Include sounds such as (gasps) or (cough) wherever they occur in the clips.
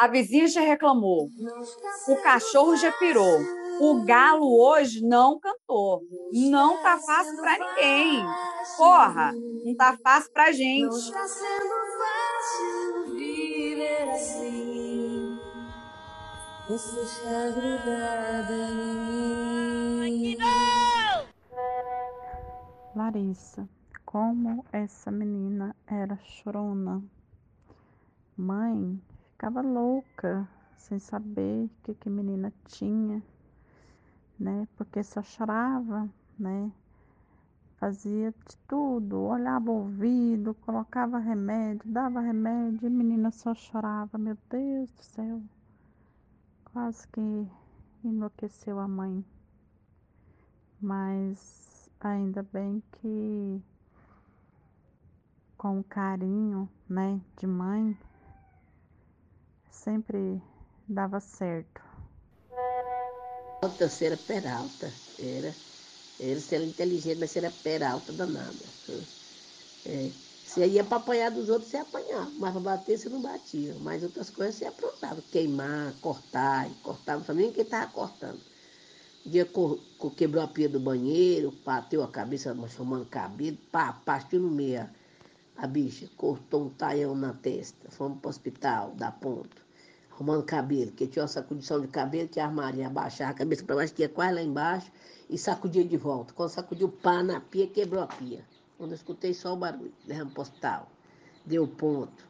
A vizinha já reclamou. O cachorro já pirou. O galo hoje não cantou. Não tá fácil para ninguém. Porra, não tá fácil pra gente. Não sendo fácil viver assim. Você está. Larissa, como essa menina era chorona. Mãe ficava louca, sem saber o que, que a menina tinha, né? Porque só chorava, né? Fazia de tudo, olhava o ouvido, colocava remédio, dava remédio, e a menina só chorava, meu Deus do céu. Quase que enlouqueceu a mãe. Mas ainda bem que com carinho, né, de mãe, sempre dava certo. Você era peralta, era. Ele era inteligente, mas era peralta danada. É. Você ia para apanhar dos outros, você apanhava, mas para bater você não batia. Mas outras coisas você aprontava, queimar, cortar, cortava, nem quem estava cortando. Um dia quebrou a pia do banheiro, bateu a cabeça, chamando cabelo, pá, partiu no meio a bicha, cortou um taião na testa. Fomos para o hospital, da ponto arrumando cabelo, que tinha uma sacudição de cabelo, tinha armário, abaixar a cabeça para baixo, que ia quase lá embaixo, e sacudia de volta. Quando sacudiu pá na pia, quebrou a pia. Quando eu escutei só o barulho, derrame postal, deu ponto.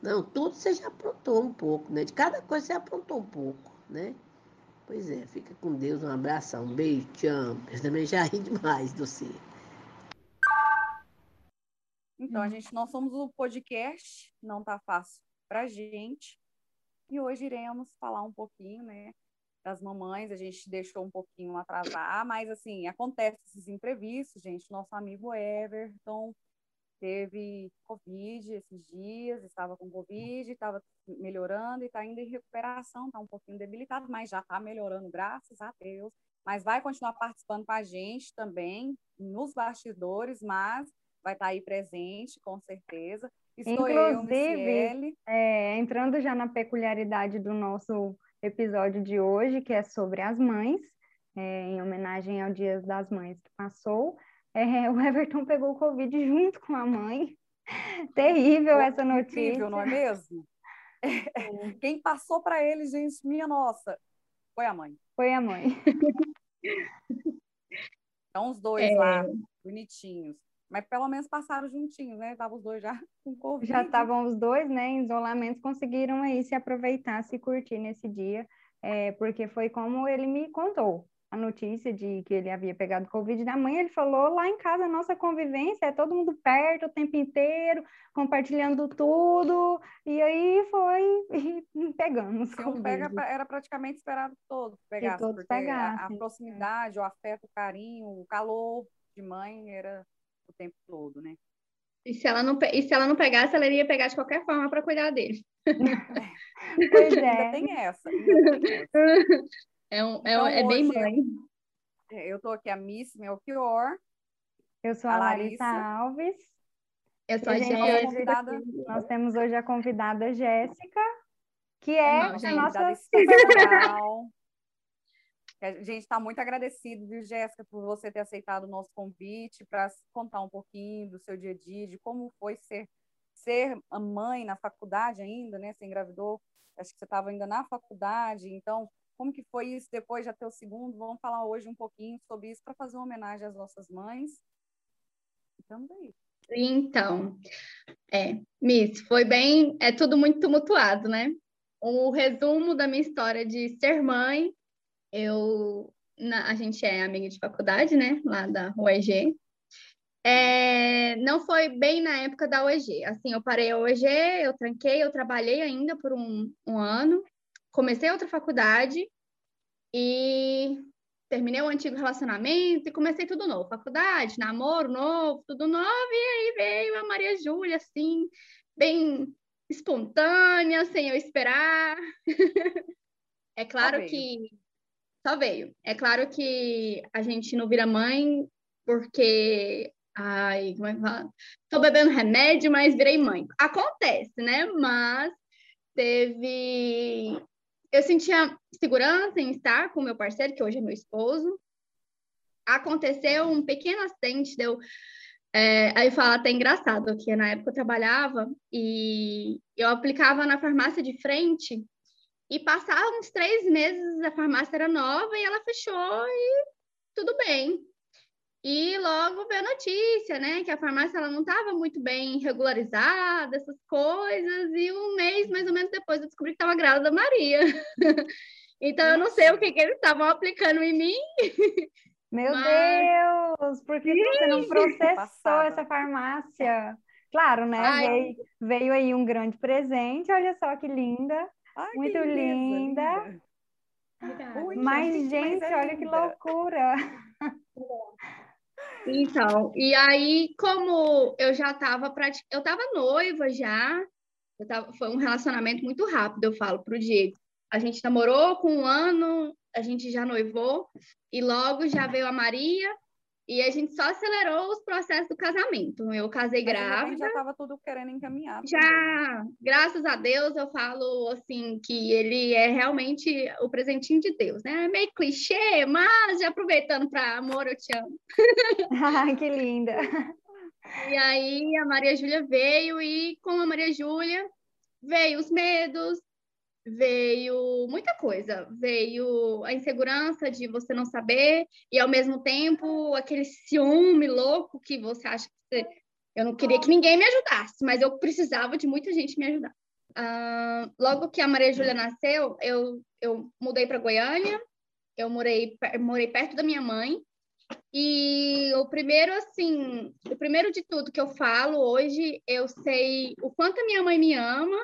Não, tudo você já aprontou um pouco, né? De cada coisa você aprontou um pouco, né? Pois é, fica com Deus, um abraço, um beijo, te amo. Eu também já ri demais do você. Então, a gente, nós somos o podcast, não tá fácil pra gente, e hoje iremos falar um pouquinho, né, das mamães. A gente deixou um pouquinho atrasar, mas assim, acontece esses imprevistos, gente. Nosso amigo Everton teve Covid esses dias, estava com Covid, estava melhorando e está ainda em recuperação, está um pouquinho debilitado, mas já está melhorando, graças a Deus. Mas vai continuar participando com a gente também, nos bastidores, mas vai estar tá aí presente, com certeza. Estou Inclusive, eu, é, entrando já na peculiaridade do nosso episódio de hoje, que é sobre as mães, é, em homenagem ao Dia das Mães que passou, é, (laughs) o Everton pegou o Covid junto com a mãe. (laughs) Terrível essa notícia. Terrível, não é mesmo? (laughs) Quem passou para ele, gente, minha nossa, foi a mãe. Foi a mãe. Então, os dois é... lá, bonitinhos. Mas pelo menos passaram juntinhos, né? Estavam os dois já (laughs) com Covid. Já estavam os dois, né? Em isolamento, conseguiram aí se aproveitar, se curtir nesse dia, é, porque foi como ele me contou a notícia de que ele havia pegado Covid da mãe, ele falou lá em casa, a nossa convivência é todo mundo perto o tempo inteiro, compartilhando tudo, e aí foi (laughs) e pegamos. Então, pega, era praticamente esperado que todos pegassem, que todos pegassem. A, a, proximidade, o afeto, o carinho, o calor de mãe era o tempo todo, né? E se ela não, e se ela não pegasse, ela iria pegar de qualquer forma para cuidar dele. (laughs) pois é. Ainda tem essa. Ainda tem essa. É, um, é então, é, é bem mãe. Eu estou aqui, a Miss Melchior. Eu sou a, a Larissa. Larissa Alves. Eu sou a, a Jéssica. Convidada... Nós temos hoje a convidada Jéssica, que é não, gente, a nossa... A gente está muito agradecido, viu, Jéssica, por você ter aceitado o nosso convite para contar um pouquinho do seu dia a dia, de como foi ser, ser mãe na faculdade ainda, né? Você engravidou, acho que você estava ainda na faculdade, então, como que foi isso depois de ter o segundo? Vamos falar hoje um pouquinho sobre isso para fazer uma homenagem às nossas mães. Então, daí. Então, é, Miss, foi bem, é tudo muito tumultuado, né? O resumo da minha história de ser mãe eu, na, a gente é amiga de faculdade, né? Lá da UEG. É, não foi bem na época da UEG. Assim, eu parei a UEG, eu tranquei, eu trabalhei ainda por um, um ano, comecei outra faculdade e terminei o antigo relacionamento e comecei tudo novo. Faculdade, namoro novo, tudo novo. E aí veio a Maria Júlia, assim, bem espontânea, sem eu esperar. (laughs) é claro que só veio. É claro que a gente não vira mãe porque. Ai, como é que fala? Tô bebendo remédio, mas virei mãe. Acontece, né? Mas teve. Eu sentia segurança em estar com meu parceiro, que hoje é meu esposo. Aconteceu um pequeno acidente, deu. É, aí fala até engraçado, que na época eu trabalhava e eu aplicava na farmácia de frente e passava uns três meses, a farmácia era nova e ela fechou e tudo bem. E logo veio a notícia, né, que a farmácia ela não estava muito bem regularizada, essas coisas, e um mês mais ou menos depois eu descobri que estava grávida da Maria. (laughs) então eu não sei o que, que eles estavam aplicando em mim. Meu mas... Deus, por que você não processou Passada. essa farmácia? Claro, né? Veio, veio, aí um grande presente, olha só que linda. Ai, muito que linda. linda. Mas, gente, mas é olha linda. que loucura. Então, e aí, como eu já estava praticando, eu estava noiva já, eu tava, foi um relacionamento muito rápido, eu falo para o Diego. A gente namorou com um ano, a gente já noivou, e logo já veio a Maria, e a gente só acelerou os processos do casamento. Eu casei grávida. Já estava tudo querendo encaminhar. Já, também. graças a Deus, eu falo assim que ele é realmente o presentinho de Deus, né? É meio clichê, mas já aproveitando para amor, eu te amo. (laughs) Ai, que linda. E aí a Maria Júlia veio e com a Maria Júlia veio os medos, veio muita coisa. Veio a insegurança de você não saber e, ao mesmo tempo, aquele ciúme louco que você acha que você... Eu não queria que ninguém me ajudasse, mas eu precisava de muita gente me ajudar. Uh, logo que a Maria Júlia nasceu, eu, eu mudei para Goiânia, eu morei, morei perto da minha mãe, e o primeiro, assim, o primeiro de tudo que eu falo hoje, eu sei o quanto a minha mãe me ama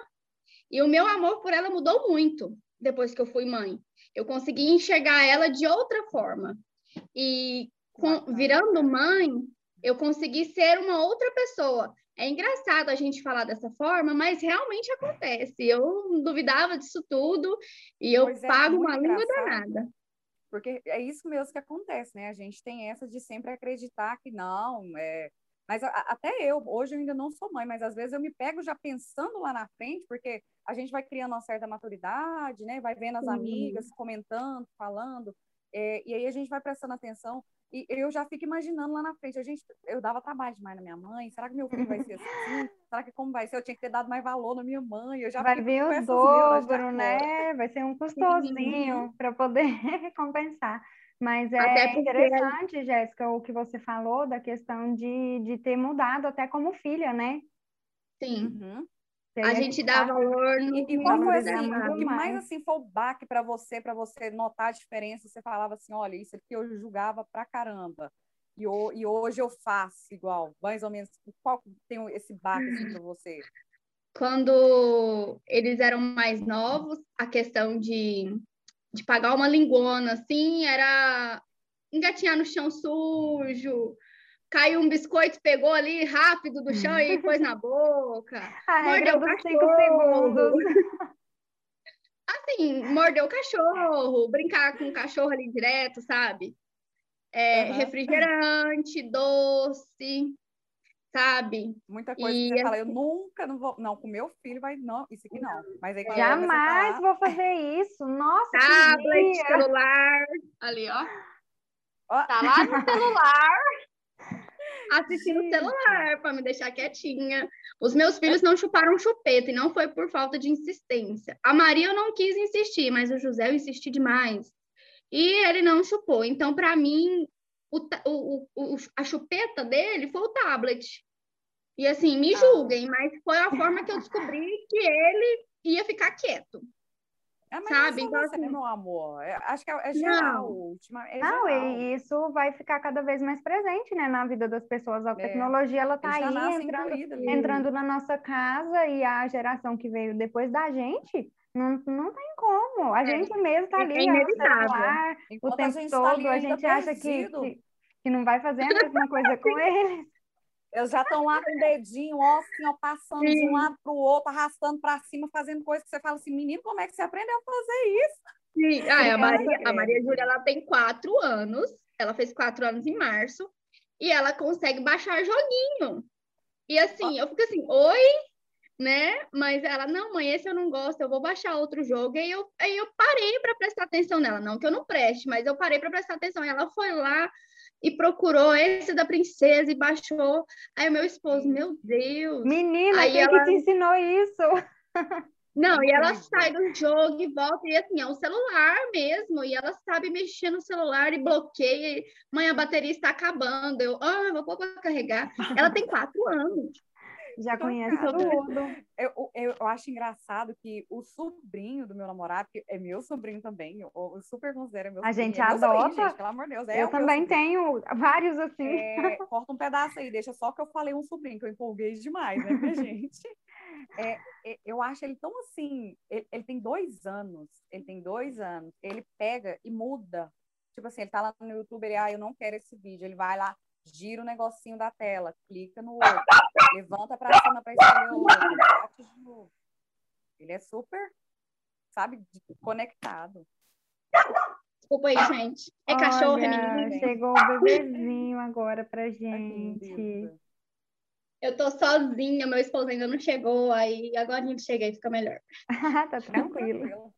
e o meu amor por ela mudou muito depois que eu fui mãe. Eu consegui enxergar ela de outra forma. E com, virando mãe, eu consegui ser uma outra pessoa. É engraçado a gente falar dessa forma, mas realmente acontece. Eu duvidava disso tudo e eu pois é, pago uma língua danada. Porque é isso mesmo que acontece, né? A gente tem essa de sempre acreditar que não, é, mas a, até eu, hoje eu ainda não sou mãe, mas às vezes eu me pego já pensando lá na frente, porque a gente vai criando uma certa maturidade, né? Vai vendo as Sim. amigas comentando, falando, é, e aí a gente vai prestando atenção. E eu já fico imaginando lá na frente, a gente, eu dava trabalho demais na minha mãe, será que meu filho vai ser assim? (laughs) Será que como vai ser? Eu tinha que ter dado mais valor na minha mãe. Eu já vai vir o dobro, né? Vai ser um custosinho para poder (laughs) compensar. Mas é interessante, Jéssica, o que você falou da questão de, de ter mudado até como filha, né? Sim. Uhum. A gente dá valor no E, e qual foi assim, o que mais assim foi o baque para você, para você notar a diferença? Você falava assim, olha, isso aqui eu julgava pra caramba. E, e hoje eu faço igual, mais ou menos. Qual tem esse baque assim, para você? Quando eles eram mais novos, a questão de de pagar uma linguona, assim, era engatinhar no chão sujo, caiu um biscoito, pegou ali rápido do chão e pôs na boca. A mordeu o cachorro. (laughs) Assim, mordeu o cachorro, brincar com o cachorro ali direto, sabe? É, uhum. Refrigerante, doce sabe? Muita coisa e, que você fala, eu nunca não vou, não, com meu filho vai, não, isso aqui não. Mas aí, Jamais vou fazer isso, nossa, Tablet, celular, ali, ó. ó. Tá lá no celular, (laughs) assistindo o celular, para me deixar quietinha. Os meus filhos não chuparam chupeta, e não foi por falta de insistência. A Maria eu não quis insistir, mas o José eu insisti demais. E ele não chupou. Então, para mim, o, o, o, a chupeta dele foi o tablet. E assim, me ah. julguem, mas foi a forma que eu descobri (laughs) que ele ia ficar quieto. É, mas sabe? Então, você, assim, meu amor. É, acho que é, é geral. Não, é não e isso vai ficar cada vez mais presente, né, na vida das pessoas. A é. tecnologia, ela tá aí entrando, entrando na nossa casa e a geração que veio depois da gente não, não tem como. A é, gente mesmo tá é ali é celular o tempo a todo. Tá a gente acha que, que, que, não vai fazer a mesma coisa com (laughs) eles. Eles já estão lá com o dedinho, ó, assim, ó, passando Sim. de um lado para o outro, arrastando para cima, fazendo coisa que você fala assim, menino, como é que você aprendeu a fazer isso? Sim, (laughs) ah, a, Maria, a Maria Júlia, ela tem quatro anos, ela fez quatro anos em março, e ela consegue baixar joguinho. E assim, eu fico assim, oi, né? Mas ela, não, mãe, esse eu não gosto, eu vou baixar outro jogo. E eu, aí eu parei para prestar atenção nela. Não que eu não preste, mas eu parei para prestar atenção. E ela foi lá e procurou esse da princesa e baixou. Aí o meu esposo, meu Deus. Menina, Aí quem ela- que te ensinou isso? (laughs) Não, e ela sai do jogo e volta, e assim, é um celular mesmo, e ela sabe mexer no celular e bloqueia. e, Mãe, a bateria está acabando. Eu, ah, vou pôr para carregar. Ela tem quatro anos. Já conhece Chocada. tudo. Eu, eu, eu acho engraçado que o sobrinho do meu namorado, que é meu sobrinho também, eu, eu super considero meu A sobrinho. gente é meu sobrinho, adota. gente, pelo amor de Deus. É eu o também tenho vários assim. É, corta um pedaço aí, deixa só que eu falei um sobrinho, que eu empolguei demais, né, minha gente? É, é, eu acho ele tão assim. Ele, ele tem dois anos. Ele tem dois anos. Ele pega e muda. Tipo assim, ele tá lá no YouTube, ele, ah, eu não quero esse vídeo. Ele vai lá, gira o negocinho da tela, clica no outro, levanta pra cima pra escolher o outro, bate de novo. Ele é super, sabe, conectado. Desculpa aí, gente. É cachorro, é Olha, menino. chegou o bebezinho agora pra (laughs) gente. Eu tô sozinha, meu esposo ainda não chegou, aí agora a gente chega e fica melhor. (laughs) tá tranquilo. Tranquilo.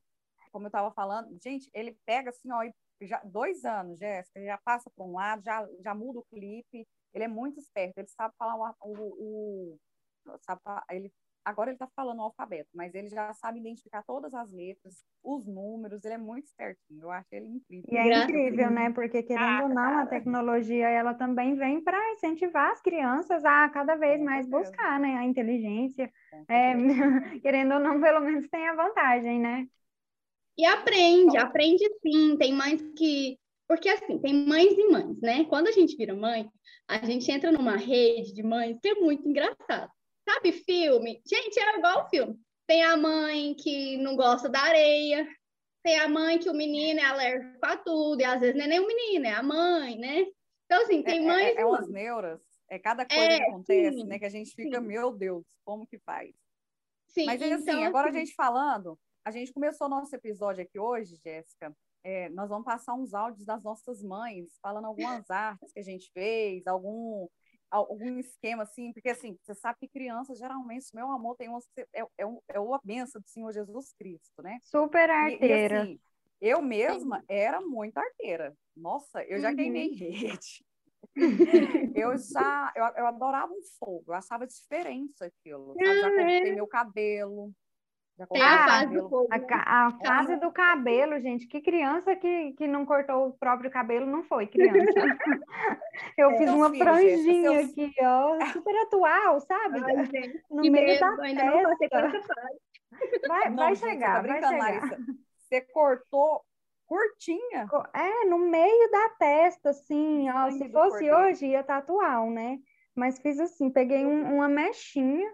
Como eu tava falando, gente, ele pega assim, ó, e já, dois anos, Jéssica, ele já passa para um lado, já, já muda o clipe, ele é muito esperto, ele sabe falar o, o, o sabe, ele, agora ele tá falando o alfabeto, mas ele já sabe identificar todas as letras, os números, ele é muito espertinho, eu acho ele incrível. E é a incrível, né? Porque, querendo Ah, ou não, a cara. tecnologia ela também vem para incentivar as crianças a cada vez Com mais buscar, né? A inteligência. É, (laughs) querendo ou não, pelo menos tem a vantagem, né? E aprende, aprende sim. Tem mães que. Porque assim, tem mães e mães, né? Quando a gente vira mãe, a gente entra numa rede de mães que é muito engraçado. Sabe filme? Gente, é igual filme. Tem a mãe que não gosta da areia, tem a mãe que o menino é alérgico a tudo, e às vezes não é nem o menino, é a mãe, né? Então, assim, tem É- mães é, e é umas neuras, é cada coisa É, que acontece, sim, né, que a gente fica, sim. meu Deus, como que faz? Sim, Mas assim, então, agora a assim, gente falando, a gente começou nosso episódio aqui hoje, Jéssica. é, nós vamos passar uns áudios das nossas mães, falando algumas (laughs) artes que a gente fez, algum, algum esquema assim, porque assim, você sabe que criança, geralmente, meu amor, tem umas, é, é, é uma benção do Senhor Jesus Cristo, né? Super E, e, arteira. assim, eu mesma era muito arteira. Nossa, eu já Uhum. queimei rede. (laughs) Eu já, eu, eu adorava um fogo, eu achava diferente aquilo. sabe? Já é. cortei meu cabelo. Tem cortei a fase do. A, a fase do cabelo, gente. Que criança que, que não cortou o próprio cabelo não foi criança. (laughs) Eu fiz Seus uma filhos, franjinha aqui, ó, super atual, sabe? Ai, gente, (laughs) No meio da ainda não essa fase. Vai, Não, vai gente, você chegar, tá vai chegar. Larissa. Você cortou curtinha. É, no meio da testa, assim, ó. Se fosse cordeiro. hoje, ia estar atual, né? Mas fiz assim, peguei um- uma mechinha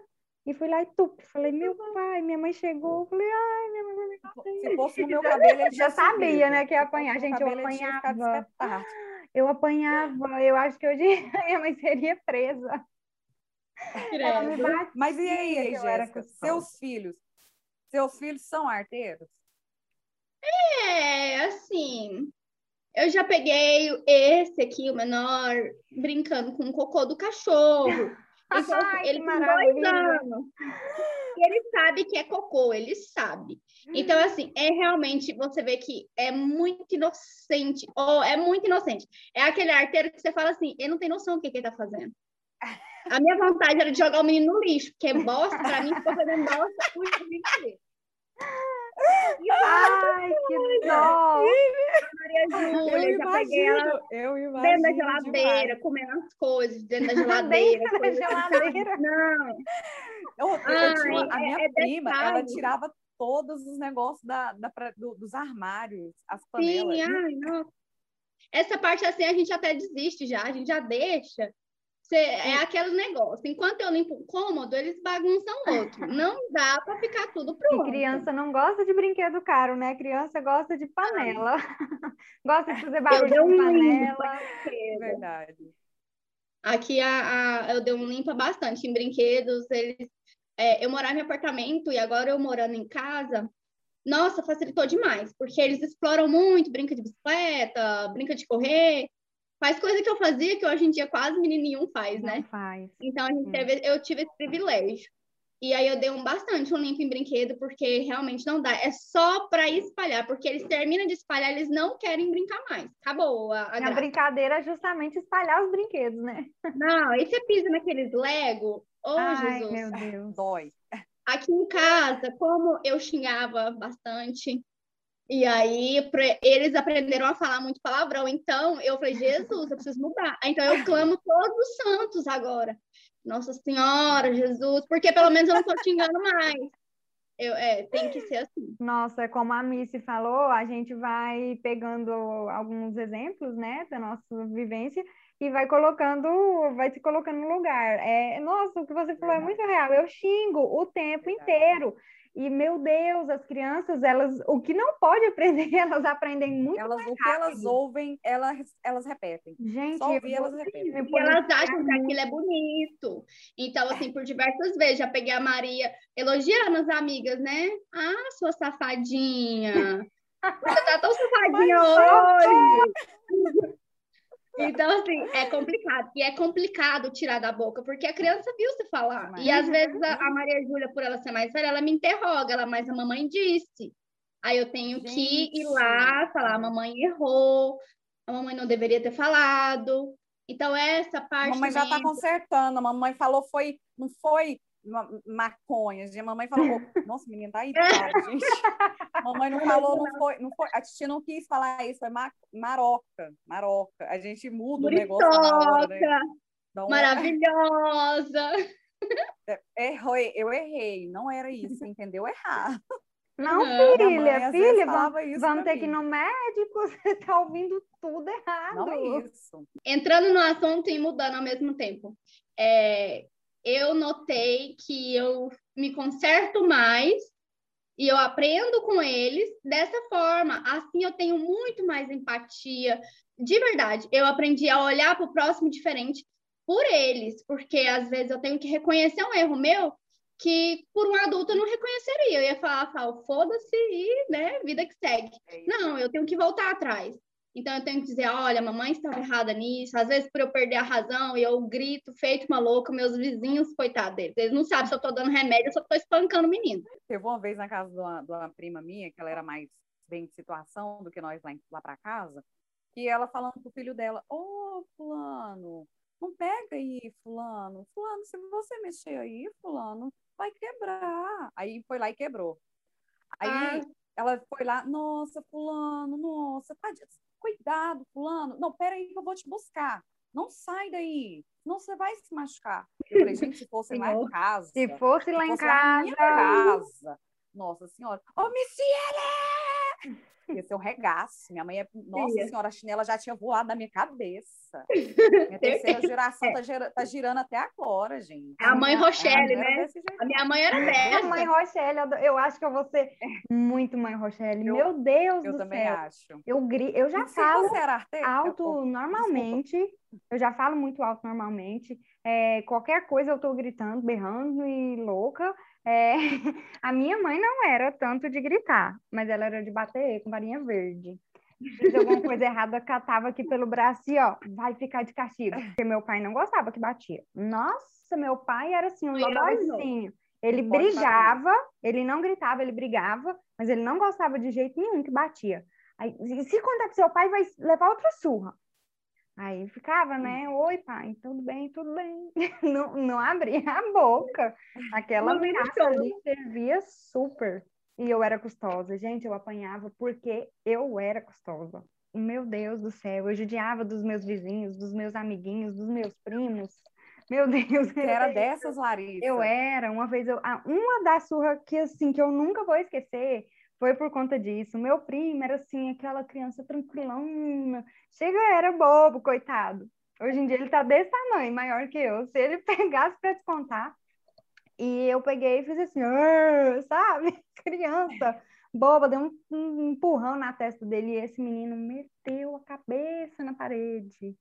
e fui lá e tup. Falei, meu pai, minha mãe chegou. Falei, ai, minha mãe vai me Se fosse no meu cabelo, ele Já sabia, né, que ia apanhar. Gente, eu apanhava. (gasps) Eu apanhava, eu acho que hoje (laughs) minha mãe seria presa. Batia, Mas e aí, eu era Jéssica? Seus filhos? Seus filhos são arteiros? É, assim, eu já peguei esse aqui, o menor, brincando com o cocô do cachorro. Então, Ai, ele. E ele sabe que é cocô, ele sabe. Então, assim, é realmente, você vê que é muito inocente, ou é muito inocente. É aquele arteiro que você fala assim, ele não tem noção do que, que ele tá fazendo. A minha vontade era de jogar o menino no lixo, porque bosta, pra mim, ficou fazendo bosta inteiro. Ai, que dó! Maria Júlia, já peguei ela eu imagino dentro da demais. geladeira, comendo as coisas dentro da geladeira. (laughs) Dentro da geladeira. Não, Eu, eu Ai, tinha, a é- minha é prima, ela tirava todos os negócios da, da do- dos armários, as panelas. sim, ai, não. Essa parte assim a gente até desiste já, a gente já deixa. Cê- é aquele negócio. Enquanto eu limpo um cômodo, eles bagunçam outro. (laughs) Não dá para ficar tudo E pronto. criança não gosta de brinquedo caro, né? Criança gosta de panela. (laughs) gosta de fazer barulho com limpo. panela. É verdade. Aqui a, a- eu dei um limpa bastante em brinquedos. Eles, é, eu morava em apartamento e agora eu morando em casa, nossa, facilitou demais, porque eles exploram muito, brinca de bicicleta, brinca de correr, faz coisa que eu fazia que hoje em dia quase menino nenhum faz, Não né? faz. Então a gente Hum. teve, eu tive esse privilégio. E aí eu dei um bastante um limpo em brinquedo, porque realmente não dá. É só para espalhar, porque eles terminam de espalhar, eles não querem brincar mais. Acabou a, a, a brincadeira é justamente espalhar os brinquedos, né? Não, e você pisa naqueles Lego, oh, Ai, Jesus. meu Deus. Dói. Aqui em casa, como eu xingava bastante, e aí eles aprenderam a falar muito palavrão. Então eu falei, Jesus, eu preciso mudar. Então eu clamo todos os santos agora. Nossa Senhora, Jesus, porque pelo menos eu não estou xingando mais. Eu, é, tem que ser assim. Nossa, como a Missy falou, a gente vai pegando alguns exemplos, né, da nossa vivência e vai colocando, vai se colocando no lugar. É, nossa, o que você falou é muito real. Eu xingo o tempo inteiro. E, meu Deus, as crianças, elas, o que não pode aprender, (laughs) elas aprendem muito elas, mais O que elas ouvem, elas, elas repetem. Gente, Só ouvir, elas repetem. E elas acham que aquilo é bonito. Então, assim, por diversas vezes, já peguei a Maria elogiando as amigas, né? Ah, sua safadinha. (laughs) Você tá tão safadinha hoje. Então, assim, é complicado. E é complicado tirar da boca, porque a criança viu você falar. E às vezes a, a Maria Júlia, por ela ser mais velha, ela me interroga, ela, mas a mamãe disse. Aí eu tenho Gente. que ir lá falar, a mamãe errou, a mamãe não deveria ter falado. Então, essa parte. A mamãe já está consertando, a mamãe falou, foi, não foi maconha. A mamãe falou, nossa, menina, tá aí, gente. (laughs) mamãe não falou, não foi, não foi. A Titi não quis falar isso, foi ma maroca, maroca. A gente muda o negócio na hora, né? Uma... Maravilhosa! É, errei, eu errei, não era isso, entendeu errado. Não, filha, filha, vamos, vamos ter que ir no médico, (laughs) você tá ouvindo tudo errado. Não é isso. Entrando no assunto e mudando ao mesmo tempo. É, eu notei que eu me conserto mais e eu aprendo com eles dessa forma. Assim eu tenho muito mais empatia. De verdade, eu aprendi a olhar para o próximo diferente por eles, porque às vezes eu tenho que reconhecer um erro meu que por um adulto eu não reconheceria. Eu ia falar, foda-se e, né, vida que segue. É não, eu tenho que voltar atrás. Então eu tenho que dizer, olha, mamãe estava errada nisso. Às vezes, por eu perder a razão e eu grito, feito uma louca, meus vizinhos, coitados deles, eles não sabem se eu estou dando remédio ou se eu estou espancando o menino. Teve uma vez na casa de uma, de uma, prima minha, que ela era mais bem de situação do que nós lá, lá para casa, que ela falando pro filho dela, ô, oh, fulano, não pega aí, fulano. Fulano, se você mexer aí, fulano, vai quebrar. Aí foi lá e quebrou. Aí ah. ela foi lá, nossa, fulano, nossa, tá cuidado, fulano. Não, peraí que eu vou te buscar. Não sai daí, não você vai se machucar. Eu falei, gente, se fosse lá em casa. Se fosse lá se em casa. casa. Nossa senhora. Ô, oh! Ia ser um regaço. Minha mãe é. Nossa senhora, a chinela já tinha voado na minha cabeça. Minha (laughs) terceira geração tá, gira... tá, girando até agora, gente. É a mãe Rochelle, né? A minha mãe era dessa. A mãe Rochelle, eu acho que eu vou ser muito mãe Rochelle. Eu, Meu Deus eu do também céu. acho. Eu, gri... eu já falo alto eu... normalmente. Eu já falo muito alto normalmente. É, qualquer coisa eu tô gritando, berrando e louca. É, (laughs) a minha mãe não era tanto de gritar, mas ela era de bater com varinha verde. Fiz alguma coisa errada, catava aqui pelo braço e ó, vai ficar de castigo. Porque meu pai não gostava que batia. Nossa, meu pai era assim, um dodóizinho. Ele brigava, ele não gritava, ele brigava, mas ele não gostava de jeito nenhum que batia. Aí, se contar que seu pai vai levar outra surra. Aí ficava, né? Oi, pai, tudo bem, tudo bem. (laughs) Não, não abria a boca. Aquela ameaça ali servia super. E eu era custosa. Gente, eu apanhava porque eu era custosa. Meu Deus do céu, eu judiava dos meus vizinhos, dos meus amiguinhos, dos meus primos. Meu (laughs) Deus. Você era dessas, Larissa? Eu era. Uma vez, eu, uma das surras que, assim, que eu nunca vou esquecer foi por conta disso. Meu primo era assim, aquela criança tranquilona. Chega, era bobo, coitado. Hoje em dia ele tá desse tamanho, maior que eu. Se ele (laughs) pegasse para descontar, e eu peguei e fiz assim, sabe? (laughs) Criança boba, deu um, um empurrão na testa dele e esse menino meteu a cabeça na parede.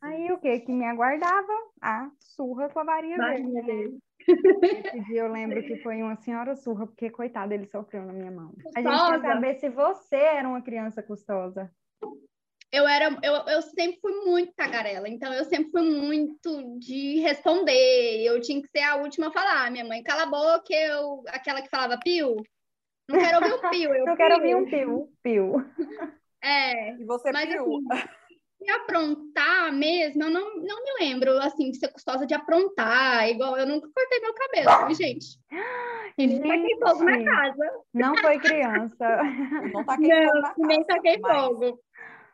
Aí o que que me aguardava? A surra com a varinha verde. Esse dia eu lembro que foi uma senhora surra, porque, coitado, ele sofreu na minha mão. A gente quer saber se você era uma criança custosa. eu era, eu, eu sempre fui muito tagarela, então eu sempre fui muito de responder. Eu tinha que ser a última a falar. Minha mãe, cala a boca, eu, aquela que falava pio. Não quero ouvir um pio. Eu Não quero ouvir um pio. Pio. É. E você Mas piu. assim, de aprontar mesmo, eu não, não me lembro, assim, de ser custosa de aprontar, igual eu nunca cortei meu cabelo, gente? E nem taquei fogo na Gente. casa. Não foi criança. (laughs) Não (laughs) taquei fogo na Não, nem casa, taquei mas- fogo.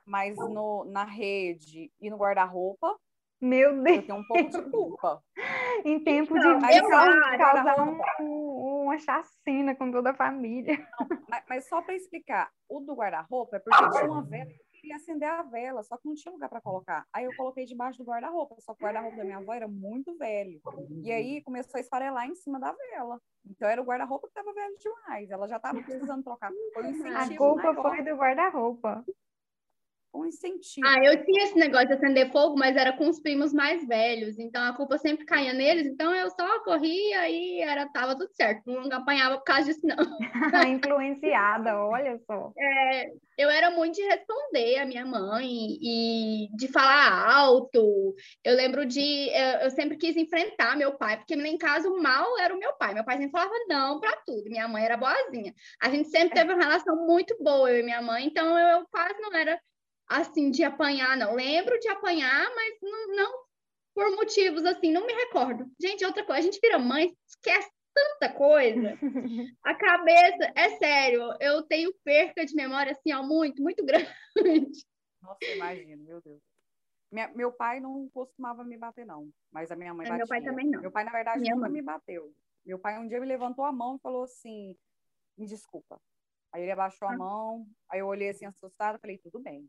Mas no, na rede e no guarda-roupa, Meu eu Deus, tenho um pouco de culpa. (laughs) em tempo Então, de eu causar, um- um- uma chacina com toda a família. Mas, mas só para explicar, o do guarda-roupa é porque tinha uma vela e eu queria acender a vela, só que não tinha lugar para colocar. Aí eu coloquei debaixo do guarda-roupa, só que o guarda-roupa da minha avó era muito velho. E aí começou a esfarelar em cima da vela. Então era o guarda-roupa que estava velho demais. Ela já estava precisando trocar. Foi um A culpa maior. foi do guarda-roupa. Um incentivo. Ah, eu tinha esse negócio de acender fogo, mas era com os primos mais velhos, então a culpa sempre caía neles, então eu só corria e era, tava tudo certo, não apanhava por causa disso, não. (laughs) Influenciada, olha só. eu era muito de responder a minha mãe e de falar alto. Eu lembro de. Eu, eu sempre quis enfrentar meu pai, porque em casa o mal era o meu pai. Meu pai sempre falava não para tudo. Minha mãe era boazinha. A gente sempre teve uma relação muito boa, eu e minha mãe, então eu, eu quase não era assim de apanhar, não. Lembro de apanhar, mas não, não por motivos assim, não me recordo. Gente, outra coisa, a gente vira mãe, esquece tanta coisa. (laughs) A cabeça, é sério, eu tenho perca de memória assim, ó, muito, muito (laughs) grande. Nossa, imagino, meu Deus. Minha- meu pai não costumava me bater, não. Mas a minha mãe É, batia. meu pai também não. Meu pai, na verdade, Minha nunca mãe. me bateu. Meu pai um dia me levantou a mão e falou assim: me desculpa. Aí ele abaixou Ah. a mão, aí eu olhei assim assustada, falei, tudo bem.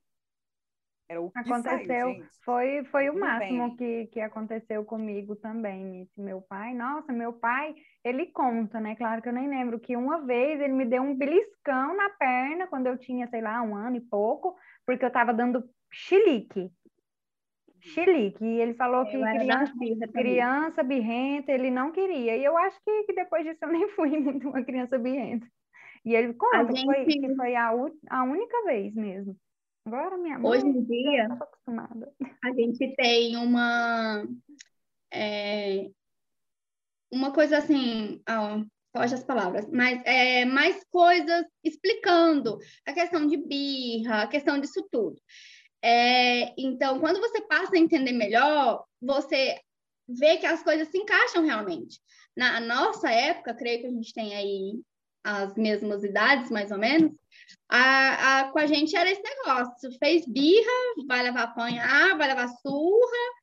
Era o que Aconteceu, saiu, gente. foi, foi o Tudo máximo bem. que, que aconteceu comigo também. Esse meu pai, nossa, meu pai, ele conta, né? Claro que eu nem lembro que uma vez ele me deu um beliscão na perna quando eu tinha, sei lá, um ano e pouco, porque eu tava dando chilique. Chilique. E ele falou que Eu era da criança, criança birrenta, ele não queria. E eu acho que, que depois disso eu nem (laughs) fui muito uma criança birrenta. E ele conta que foi, gente- que foi a, a única vez mesmo. Agora minha mãe Hoje em dia, a gente tem uma é, uma coisa assim, ó, foge as palavras, mas é, mais coisas explicando a questão de birra, a questão disso tudo. É, então, quando você passa a entender melhor, você vê que as coisas se encaixam realmente. Na nossa época, creio que a gente tem aí as mesmas idades, mais ou menos, a, a, com a gente era esse negócio, fez birra, vai levar apanhar, vai levar surra,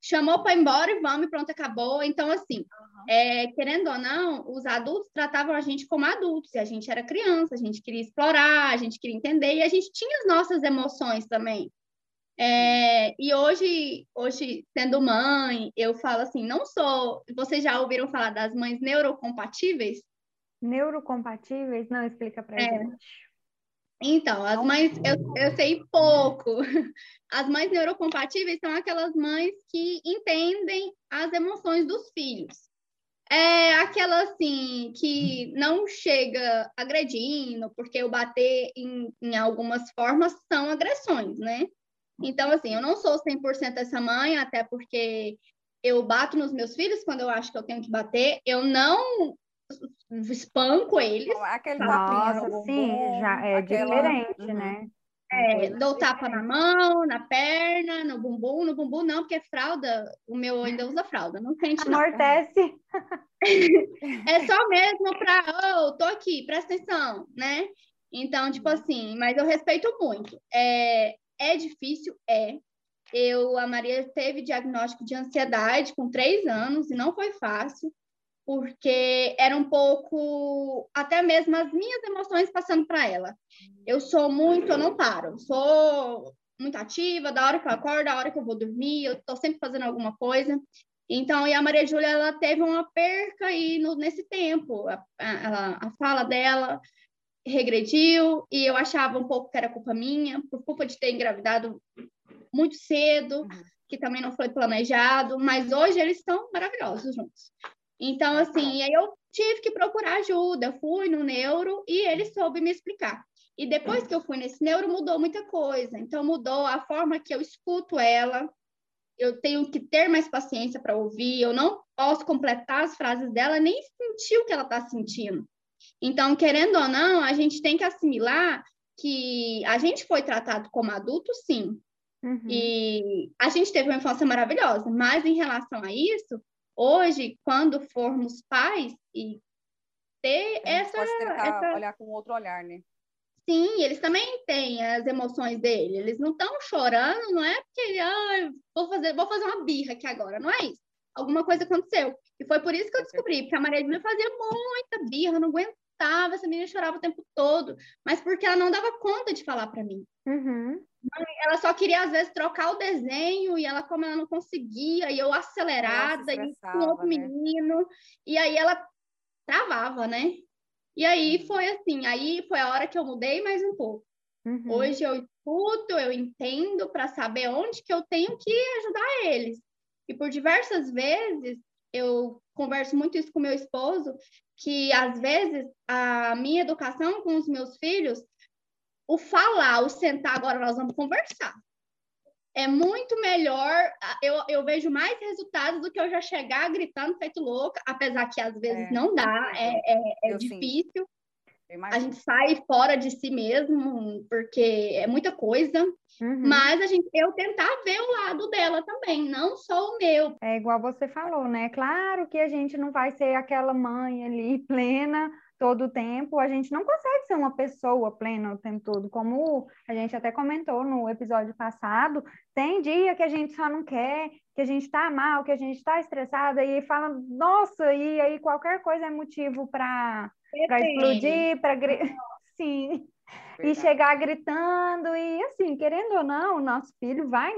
chamou para ir embora e vamos, e pronto, acabou. Então, assim, é, querendo ou não, os adultos tratavam a gente como adultos, e a gente era criança, a gente queria explorar, a gente queria entender, e a gente tinha as nossas emoções também. É, e hoje, hoje, sendo mãe, eu falo assim, não sou. Vocês já ouviram falar das mães neurocompatíveis? Neurocompatíveis? Não, explica pra É. gente. Então, as mães, eu, eu sei pouco. (laughs) As mães neurocompatíveis são aquelas mães que entendem as emoções dos filhos. É aquela assim que não chega agredindo, porque o bater em, em algumas formas são agressões, né? Então, assim, eu não sou 100% essa mãe, até porque eu bato nos meus filhos quando eu acho que eu tenho que bater. Eu não espanco eles. Não, Aquele tapinha no Nossa, sim, já é aquela- diferente, Uhum. né? É, dou tapa na mão, na perna, no bumbum. No bumbum não, porque fralda, o meu ainda usa fralda, não sente não. Amortece. (laughs) É só mesmo pra, oh, tô aqui, presta atenção, né? Então, tipo assim, mas eu respeito muito. É, é difícil? É. Eu, a Maria teve diagnóstico de ansiedade com três anos e não foi fácil, porque era um pouco, até mesmo as minhas emoções passando para ela. Eu sou muito, eu não paro, sou muito ativa, da hora que eu acordo, da hora que eu vou dormir, eu tô sempre fazendo alguma coisa. Então, e a Maria Júlia, ela teve uma perca aí no, nesse tempo. A, a, a fala dela regrediu e eu achava um pouco que era culpa minha, por culpa de ter engravidado muito cedo, Uhum. que também não foi planejado, mas hoje eles estão maravilhosos juntos. Então, assim, aí eu tive que procurar ajuda, fui no neuro e ele soube me explicar. E depois que eu fui nesse neuro, mudou muita coisa. Então, mudou a forma que eu escuto ela. Eu tenho que ter mais paciência para ouvir. Eu não posso completar as frases dela, nem sentir o que ela está sentindo. Então, querendo ou não, a gente tem que assimilar que a gente foi tratado como adulto, sim. Uhum. E a gente teve uma infância maravilhosa, mas em relação a isso, hoje, quando formos pais e ter essa, pode tentar essa... olhar com outro olhar, né? Sim, eles também têm as emoções dele. Eles não estão chorando, não é porque ah, vou fazer, vou fazer uma birra aqui agora, não é isso. Alguma coisa aconteceu. E foi por isso que eu descobri, porque a Maria Júlia fazia muita birra, não aguentava, essa menina chorava o tempo todo, mas porque ela não dava conta de falar para mim. Uhum. Ela só queria, às vezes, trocar o desenho, e ela, como ela não conseguia, e eu acelerada, e com outro né? menino, e aí ela travava, né? E aí uhum. foi assim, aí foi a hora que eu mudei mais um pouco. Uhum. Hoje eu escuto, eu entendo para saber onde que eu tenho que ajudar eles. E por diversas vezes eu converso muito isso com meu esposo, que às vezes a minha educação com os meus filhos, o falar, o sentar, agora nós vamos conversar é muito melhor. Eu, eu vejo mais resultados do que eu já chegar gritando feito louca, apesar que às vezes é, não dá, é, é, é difícil. A gente sai fora de si mesmo, porque é muita coisa. Uhum. Mas a gente, eu tentar ver o lado dela também, não só o meu. É igual você falou, né? Claro que a gente não vai ser aquela mãe ali (laughs) plena todo o tempo, a gente não consegue ser uma pessoa plena o tempo todo, como a gente até comentou no episódio passado, tem dia que a gente só não quer, que a gente está mal, que a gente está estressada e fala, nossa, e aí qualquer coisa é motivo para explodir, para (laughs) sim, Verdade. e chegar gritando e assim, querendo ou não, o nosso filho vai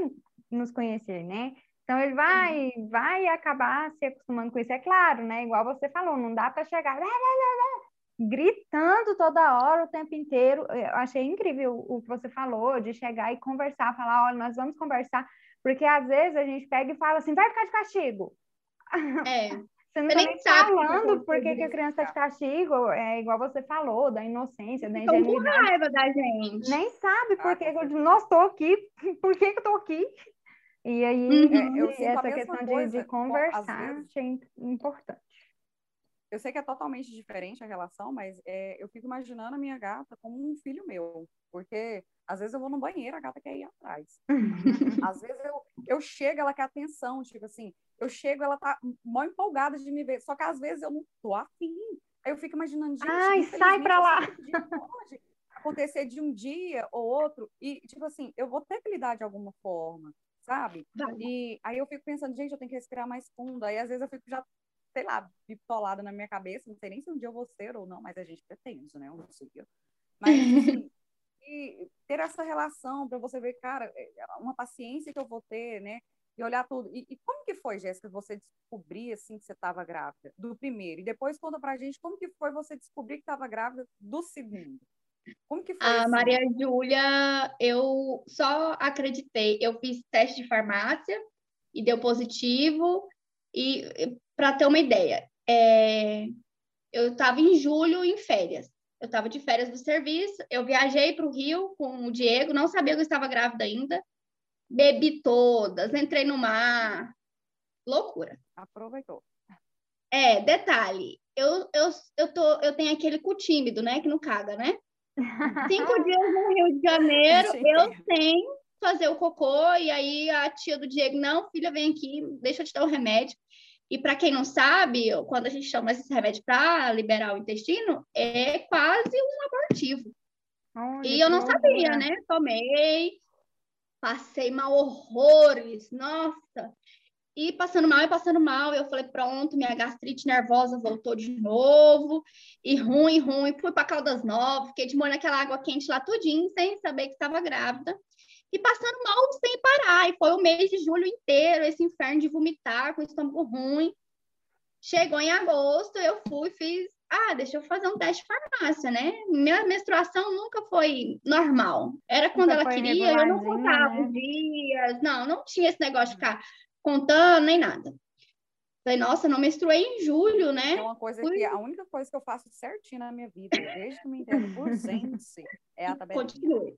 nos conhecer, né? Então ele vai, uhum. vai acabar se acostumando com isso. É claro, né? Igual você falou, não dá para chegar gritando toda hora, o tempo inteiro. Eu achei incrível o que você falou, de chegar e conversar, falar, olha, nós vamos conversar, porque às vezes a gente pega e fala assim, vai ficar de castigo. É. (laughs) Você não está nem falando por que, que a criança está de castigo, é igual você falou, da inocência, da ingenuidade. com raiva da gente. Nem sabe por que, que eu, nós estou aqui, (laughs) por que, que eu estou aqui. E aí, uhum. é, essa questão de, de, conversar, achei importante. Eu sei que é totalmente diferente a relação, mas é, eu fico imaginando a minha gata como um filho meu, porque às vezes eu vou no banheiro, a gata quer ir atrás. (laughs) às vezes eu, eu chego, ela quer atenção, tipo assim, eu chego, ela tá mó empolgada de me ver, só que às vezes eu não tô afim. Aí eu fico imaginando, gente, Ai, sai pra lá! Pode acontecer de um dia ou outro, e tipo assim, eu vou ter que lidar de alguma forma, sabe? E aí eu fico pensando, gente, eu tenho que respirar mais fundo. Aí às vezes eu fico já sei lá, bitolada na minha cabeça, não sei nem se um dia eu vou ser ou não, mas a gente pretende, né? Um dia. Mas, assim, (laughs) e ter essa relação para você ver, cara, é, é uma paciência que eu vou ter, né? E olhar tudo. E, e como que foi, Jéssica, você descobrir, assim, que você estava grávida? Do primeiro. E depois conta pra gente como que foi você descobrir que estava grávida do segundo. Como que foi? A assim? Maria Júlia, eu só acreditei. Eu fiz teste de farmácia e deu positivo. E para ter uma ideia, é, eu estava em julho em férias. Eu estava de férias do serviço, eu viajei para o Rio com o Diego, não sabia que eu estava grávida ainda. Bebi todas, entrei no mar. Loucura. Aproveitou. É, detalhe, eu, eu, eu, tô, eu tenho aquele cu tímido, né? Que não caga, né? (laughs) Cinco dias no Rio de Janeiro, eu sem fazer o cocô, e aí a tia do Diego, não, filha, vem aqui, deixa eu te dar o um remédio. E para quem não sabe, quando a gente toma esse remédio para liberar o intestino, é quase um abortivo. Olha, e eu não sabia, né? Tomei, passei mal horrores, nossa. E passando mal e passando mal, eu falei, pronto, minha gastrite nervosa voltou de novo, e ruim, ruim. Fui para Caldas Novas, fiquei de molho naquela água quente lá tudinho, sem saber que estava grávida e passando mal sem parar. E foi o mês de julho inteiro, esse inferno de vomitar, com o estômago ruim. Chegou em agosto, eu fui, fiz, ah, deixa eu fazer um teste de farmácia, né? Minha menstruação nunca foi normal. Era quando ela queria, eu não contava né? os dias. Não, não tinha esse negócio de ficar contando nem nada. Falei, nossa, não menstruei em julho, né? É uma coisa que a única coisa que eu faço certinho na minha vida, desde que me entendo por (laughs) gente, é a tabela. Continue.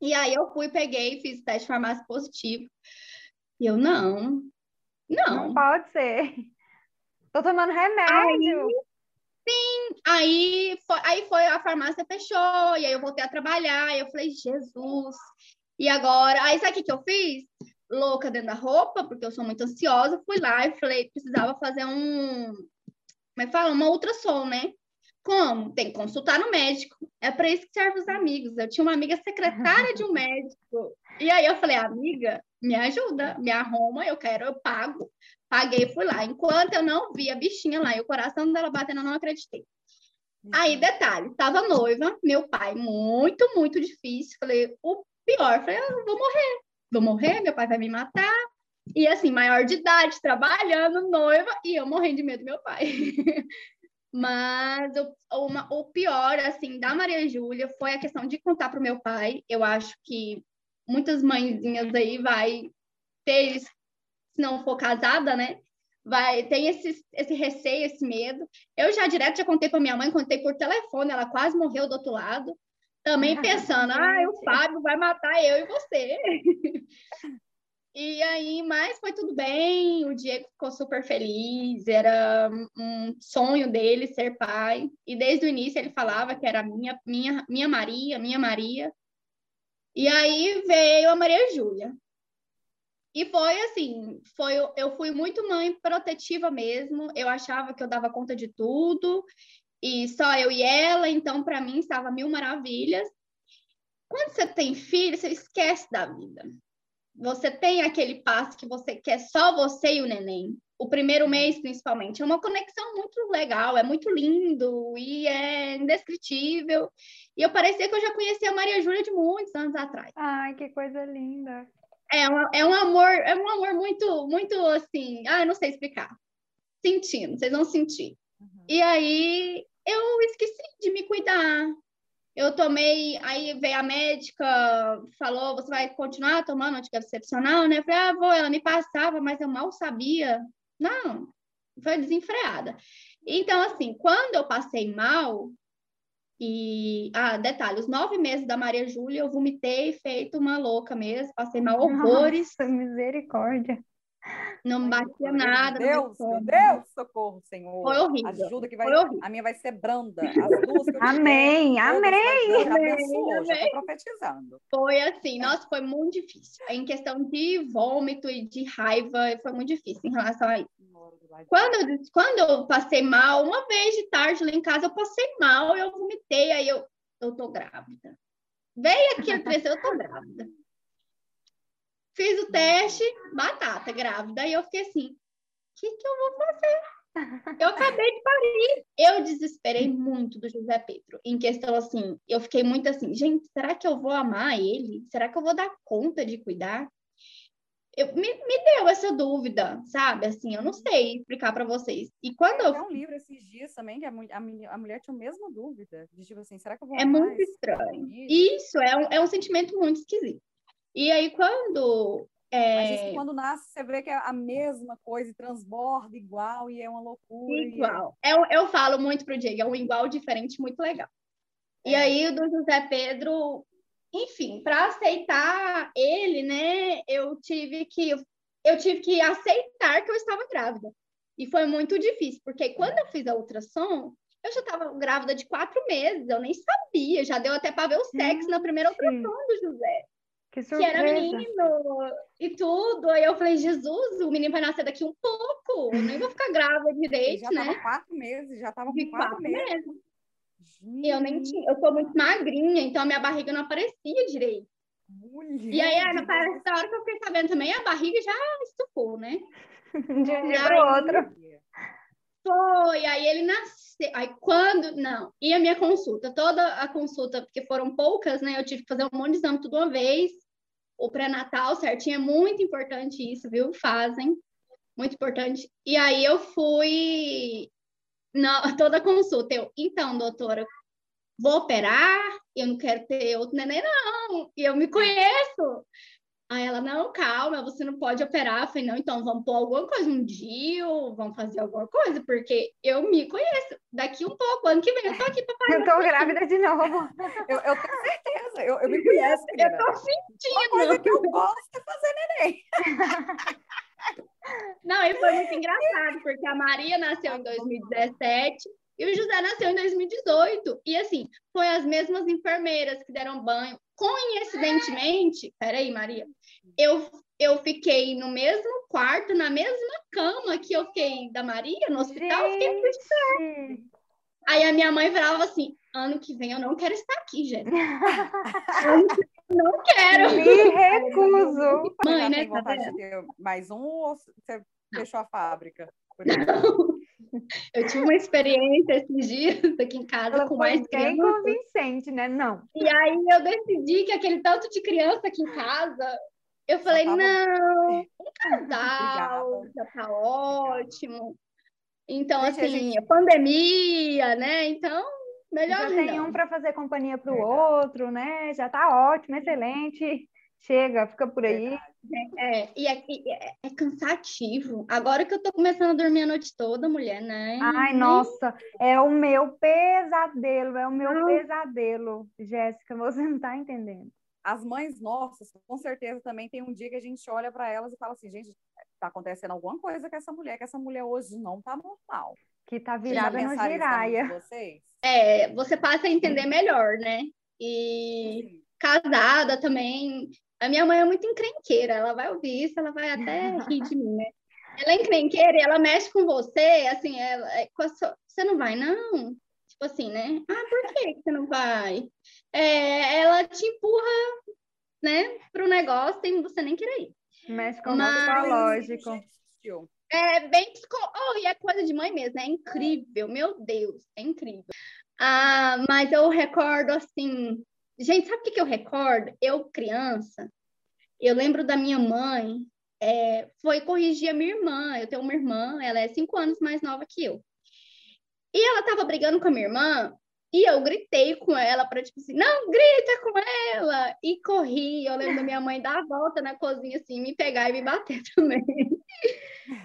E aí eu fui, peguei, fiz teste de farmácia positivo. E eu, não, não. Não pode ser. Tô tomando remédio. Aí, sim, aí foi, aí foi, a farmácia fechou, e aí eu voltei a trabalhar, e eu falei, Jesus. E agora, aí sabe o que, que eu fiz? Louca dentro da roupa, porque eu sou muito ansiosa, fui lá e falei, precisava fazer um, como é que fala? Uma ultrassom, né? Como? Tem que consultar no médico. É para isso que serve os amigos. Eu tinha uma amiga secretária de um médico. E aí eu falei, amiga, me ajuda, me arruma, eu quero, eu pago. Paguei, fui lá. Enquanto eu não vi a bichinha lá e o coração dela batendo, eu não acreditei. Aí, uhum. detalhe, estava noiva, meu pai, muito, muito difícil. Falei, o pior, falei, ah, vou morrer, vou morrer, meu pai vai me matar. E assim, maior de idade, trabalhando, noiva, e eu morrendo de medo do meu pai. (laughs) Mas o, uma, o pior, assim, da Maria Júlia foi a questão de contar para o meu pai. Eu acho que muitas mãezinhas aí vai ter, se não for casada, né? Vai, tem esse, esse receio, esse medo. Eu já direto já contei para minha mãe, contei por telefone, ela quase morreu do outro lado. Também (laughs) pensando, ah, o Fábio vai matar eu e você. (laughs) E aí, mas foi tudo bem, o Diego ficou super feliz, era um sonho dele ser pai. E desde o início ele falava que era minha, minha, minha Maria, minha Maria. E aí veio a Maria Júlia. E foi assim, foi, eu fui muito mãe protetiva mesmo, eu achava que eu dava conta de tudo, e só eu e ela, então para mim estava mil maravilhas. Quando você tem filho, você esquece da vida você tem aquele passo que você quer só você e o neném. O primeiro mês, principalmente. É uma conexão muito legal, é muito lindo e é indescritível. E eu parecia que eu já conhecia a Maria Júlia de muitos anos atrás. Ai, que coisa linda. É, uma, é um amor, é um amor muito, muito assim, ah, eu não sei explicar. Sentindo, vocês vão sentir. Uhum. E aí eu esqueci de me cuidar, eu tomei, aí veio a médica, falou, você vai continuar tomando anticoncepcional, né? Eu falei, ah, vou, ela me passava, mas eu mal sabia. Não, foi desenfreada. Então, assim, quando eu passei mal, e, ah, detalhe, os nove meses da Maria Júlia, eu vomitei feito uma louca mesmo, passei mal horrores. Nossa, misericórdia. Não batia nada. Deus, meu Deus, socorro, Senhor. Foi horrível. Ajuda que vai. A minha vai ser branda. As duas que eu Amém, tiver, amém. Já abençoou, já tô profetizando. Foi assim, nossa, foi muito difícil. Em questão de vômito e de raiva, foi muito difícil em relação a isso. Quando eu, quando eu passei mal, uma vez de tarde lá em casa, eu passei mal, eu vomitei, aí eu, eu tô grávida. Veio aqui (laughs) eu tô grávida. Fiz o teste, batata, grávida. E eu fiquei assim: o que, que eu vou fazer? (laughs) Eu acabei de parir. Eu desesperei muito do José Pedro. Em questão assim, eu fiquei muito assim, gente, será que eu vou amar ele? Será que eu vou dar conta de cuidar? Eu, me, me deu essa dúvida, sabe? Assim, eu não sei explicar para vocês. E quando eu. Tem um livro esses dias também que a, a, a mulher tinha a mesma dúvida. De tipo assim, será que eu vou É muito estranho. Isso, é um, é um sentimento muito esquisito. E aí, quando. É... Mas isso quando nasce, você vê que é a mesma coisa, transborda igual e é uma loucura. Igual. E... Eu, eu falo muito pro Diego, é um igual diferente muito legal. É. E aí, o do José Pedro, enfim, para aceitar ele, né, eu tive que eu tive que aceitar que eu estava grávida. E foi muito difícil, porque quando eu fiz a ultrassom, eu já estava grávida de quatro meses, eu nem sabia, já deu até para ver o sexo hum, na primeira ultrassom do José. Que, que era menino e tudo. Aí eu falei, Jesus, o menino vai nascer daqui um pouco. Eu nem vou ficar grávida direito, já né? Já tava quatro meses, já tava com quatro, quatro meses. meses. E eu nem tinha, eu sou muito magrinha, então a minha barriga não aparecia direito. Mulher e aí, na hora que eu fiquei sabendo também, a barriga já estufou, né? De um dia para outro. Foi, aí ele nasceu. Aí quando. Não, e a minha consulta? Toda a consulta, porque foram poucas, né? Eu tive que fazer um monte de exame tudo uma vez. O pré-natal certinho é muito importante isso, viu? Fazem. Muito importante. E aí eu fui. Na, (laughs) toda a consulta. Eu, então, doutora, vou operar? Eu não quero ter outro neném, não. E eu me conheço. Aí ela, não, calma, você não pode operar. Eu falei, não, então vamos pôr alguma coisa, um dia, vamos fazer alguma coisa, porque eu me conheço. Daqui um pouco, ano que vem, eu tô aqui pra fazer. (laughs) Eu tô grávida de novo. Eu, eu tenho certeza, eu, eu me conheço. Eu tô sentindo. Uma coisa que eu gosto é fazer neném. (laughs) Não, e foi muito engraçado, porque a Maria nasceu em 2017 e o José nasceu em 2018. E assim, foi as mesmas enfermeiras que deram banho. Coincidentemente, peraí, Maria, eu, eu fiquei no mesmo quarto, na mesma cama que eu fiquei da Maria, no hospital, eu fiquei. Aí a minha mãe falava assim: ano que vem eu não quero estar aqui, Jéssica. (laughs) Ano que vem eu não quero. Me recuso. Mãe, né? tem Tá vontade vendo? de ter mais um ou você fechou a fábrica? (laughs) Por Eu tive uma experiência esses dias aqui em casa Ela com mais bem crianças. convincente, né? Não. E aí eu decidi que aquele tanto de criança aqui em casa, eu falei, tava- não, um casal, Obrigada. já tá ótimo. Então, Gente, a assim, gente- pandemia, né? Então, melhor Já tem não. um para fazer companhia para o outro, né? Já tá ótimo, excelente. Chega, fica por aí. É, e é, e é- é cansativo. Agora que eu tô começando a dormir a noite toda, mulher, né? Ai, Nem- nossa, é o meu pesadelo, é o meu Não. pesadelo, Jéssica, você não tá entendendo. As mães nossas, com certeza, também tem um dia que a gente olha para elas e fala assim, gente, tá acontecendo alguma coisa com essa mulher, que essa mulher hoje não tá normal. Que tá virada no giraia. vocês? É, você passa a entender melhor, né? E Assim, casada também. A minha mãe é muito encrenqueira, ela vai ouvir isso, ela vai até rir de mim, né? Ela é encrenqueira e ela mexe com você, assim, ela, é, a sua- você não vai, não? Tipo assim, né? Ah, por que você não vai? É, ela te empurra, né, pro negócio sem você nem querer ir. Mexe com o Mas- psicológico. Gente, É bem psico... Oh, e é coisa de mãe mesmo, é incrível, meu Deus, é incrível. Ah, mas eu recordo assim, gente, sabe o que, eu recordo? Eu, criança, eu lembro da minha mãe, é, foi corrigir a minha irmã. Eu tenho uma irmã, ela é cinco anos mais nova que eu. E ela tava brigando com a minha irmã, e eu gritei com ela para tipo assim, não grita com ela! E corri. Eu lembro da minha mãe dar a volta na cozinha assim, me pegar e me bater (laughs) também.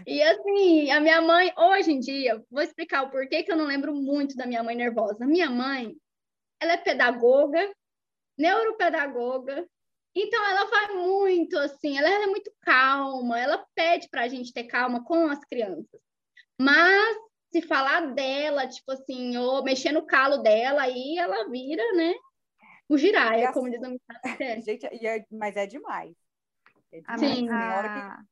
E assim, a minha mãe, hoje em dia, vou explicar o porquê que eu não lembro muito da minha mãe nervosa. Minha mãe, ela é pedagoga, neuropedagoga, então ela vai muito assim, ela é muito calma, ela pede para a gente ter calma com as crianças. Mas se falar dela, tipo assim, ou mexer no calo dela, aí ela vira, né? O giraia, assim- como diz a minha Gente, e é- mas é demais. É A demais. Sim. Tem hora que minha-